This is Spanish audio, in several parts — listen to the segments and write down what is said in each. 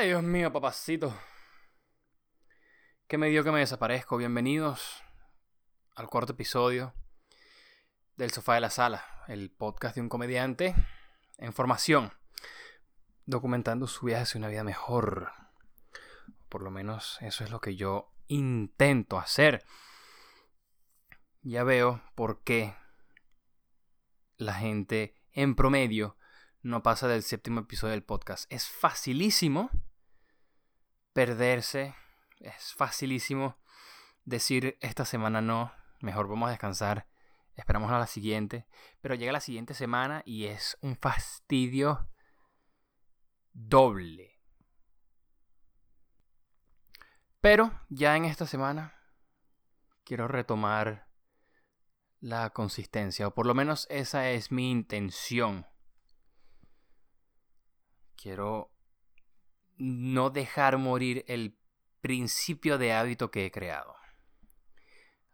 Ay, Dios mío, papacito. ¿Qué me dio que me desaparezco? Bienvenidos al cuarto episodio del Sofá de la Sala, el podcast de un comediante en formación, documentando su viaje hacia una vida mejor. Por lo menos eso es lo que yo intento hacer. Ya veo por qué la gente en promedio no pasa del séptimo episodio del podcast. Es facilísimo perderse. Es facilísimo decir esta semana no, mejor vamos a descansar, esperamos a la siguiente, pero llega la siguiente semana y es un fastidio doble. Pero ya en esta semana quiero retomar la consistencia, o por lo menos esa es mi intención. Quiero no dejar morir el principio de hábito que he creado.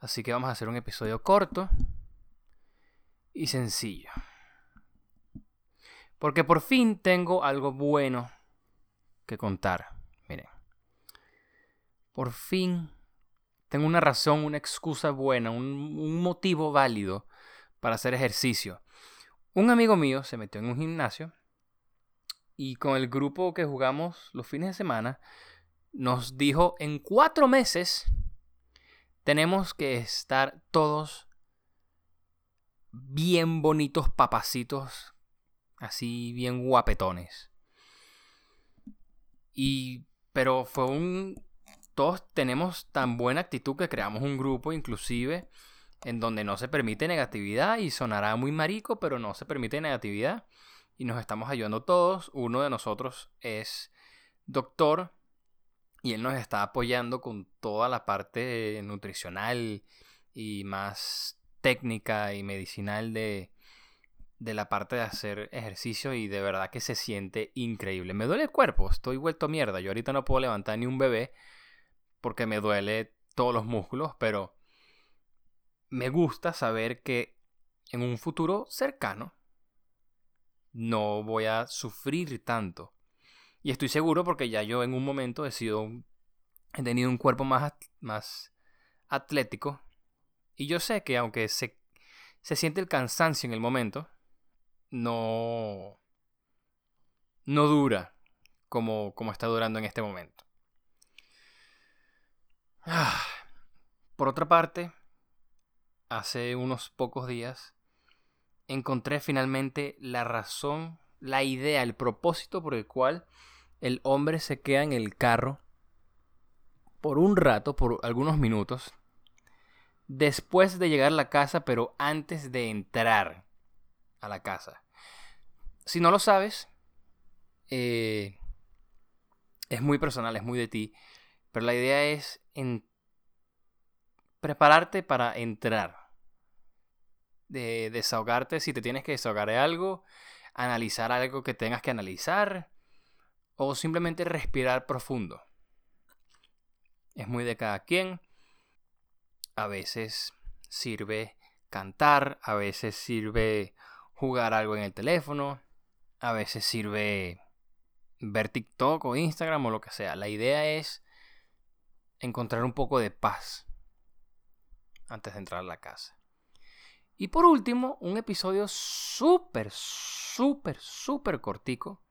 Así que vamos a hacer un episodio corto y sencillo. Porque por fin tengo algo bueno que contar. Miren. Por fin tengo una razón, una excusa buena, un, motivo válido para hacer ejercicio. Un amigo mío se metió en un gimnasio y con el grupo que jugamos los fines de semana, nos dijo en cuatro meses tenemos que estar todos bien bonitos papacitos, así bien guapetones. Y, pero fue un, todos tenemos tan buena actitud que creamos un grupo inclusive en donde no se permite negatividad y sonará muy marico, pero no se permite negatividad y nos estamos ayudando todos. Uno de nosotros es doctor y él nos está apoyando con toda la parte nutricional y más técnica y medicinal de, de la parte de hacer ejercicio y de verdad que se siente increíble. Me duele el cuerpo, estoy vuelto mierda. Yo ahorita no puedo levantar ni un bebé porque me duele todos los músculos, pero me gusta saber que en un futuro cercano no voy a sufrir tanto. Y estoy seguro porque ya yo en un momento he sido he tenido un cuerpo más, más atlético. Y yo sé que aunque se, se siente el cansancio en el momento, no, no dura como, como está durando en este momento. Ah, por otra parte, hace unos pocos días encontré finalmente la razón, la idea, el propósito por el cual el hombre se queda en el carro por un rato, por algunos minutos, después de llegar a la casa, pero antes de entrar a la casa. Si no lo sabes, eh, es muy personal, es muy de ti, pero la idea es en prepararte para entrar de desahogarte si te tienes que desahogar de algo, analizar algo que tengas que analizar o simplemente respirar profundo. Es muy de cada quien. A veces sirve cantar, a veces sirve jugar algo en el teléfono, a veces sirve ver TikTok o Instagram o lo que sea. La idea es encontrar un poco de paz antes de entrar a la casa. Y por último, un episodio súper, súper, súper cortico.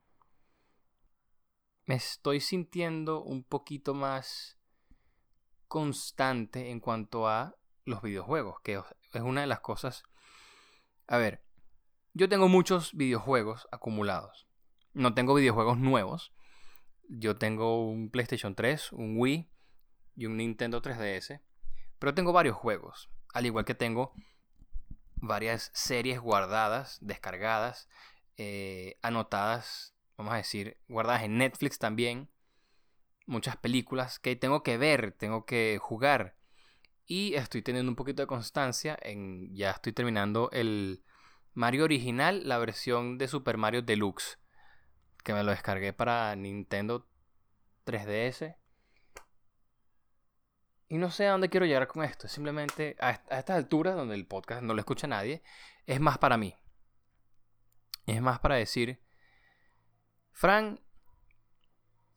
Me estoy sintiendo un poquito más constante en cuanto a los videojuegos, que es una de las cosas... A ver, Yo tengo muchos videojuegos acumulados. No tengo videojuegos nuevos. Yo tengo un PlayStation 3, un Wii y un Nintendo 3DS. Pero tengo varios juegos. Al igual que tengo varias series guardadas, descargadas, eh, anotadas, vamos a decir, guardadas en Netflix también. Muchas películas que tengo que ver, tengo que jugar. Y estoy teniendo un poquito de constancia en... Ya estoy terminando el Mario original, la versión de Super Mario Deluxe. Que me lo descargué para Nintendo 3DS. Y no sé a dónde quiero llegar con esto. Simplemente a, estas alturas, donde el podcast no lo escucha nadie, es más para mí. Es más para decir, Fran,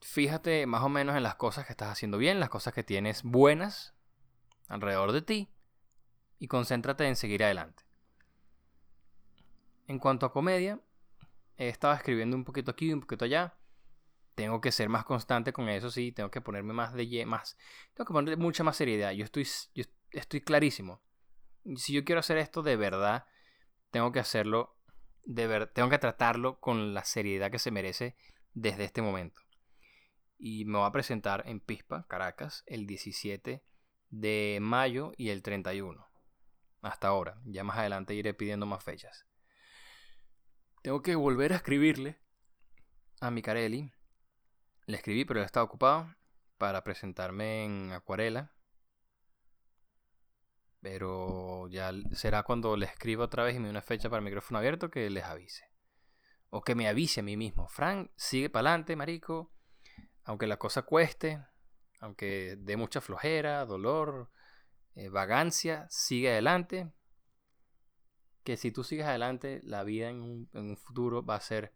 fíjate más o menos en las cosas que estás haciendo bien, las cosas que tienes buenas alrededor de ti y concéntrate en seguir adelante. En cuanto a comedia, he estado escribiendo un poquito aquí, un poquito allá. Tengo que ser más constante con eso, sí. Tengo que ponerme más de más. Tengo que ponerle mucha más seriedad. Yo estoy, yo estoy clarísimo. Si yo quiero hacer esto de verdad, tengo que hacerlo de ver, tengo que tratarlo con la seriedad que se merece desde este momento. Y me voy a presentar en Pispa, Caracas, el 17 de mayo y el 31. Hasta ahora. Ya más adelante iré pidiendo más fechas. Tengo que volver a escribirle a Micarelli. Le escribí, pero él estaba ocupado para presentarme en acuarela. Pero ya será cuando le escriba otra vez y me dé una fecha para el micrófono abierto que les avise. O que me avise a mí mismo. Frank, sigue para adelante, marico. Aunque la cosa cueste, aunque dé mucha flojera, dolor, eh, vagancia, sigue adelante. Que si tú sigues adelante, la vida en un, en un futuro va a ser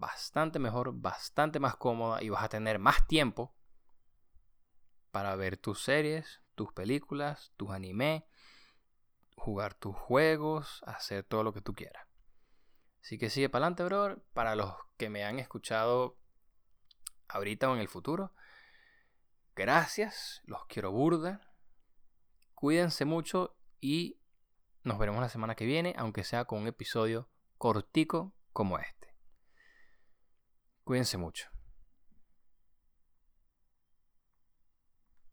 bastante mejor, bastante más cómoda y vas a tener más tiempo para ver tus series, tus películas, tus animes, jugar tus juegos, hacer todo lo que tú quieras. Así que sigue para adelante, bro. Para los que me han escuchado ahorita o en el futuro, Gracias, los quiero burda. Cuídense mucho y nos veremos la semana que viene, aunque sea con un episodio cortico como este. Cuídense mucho.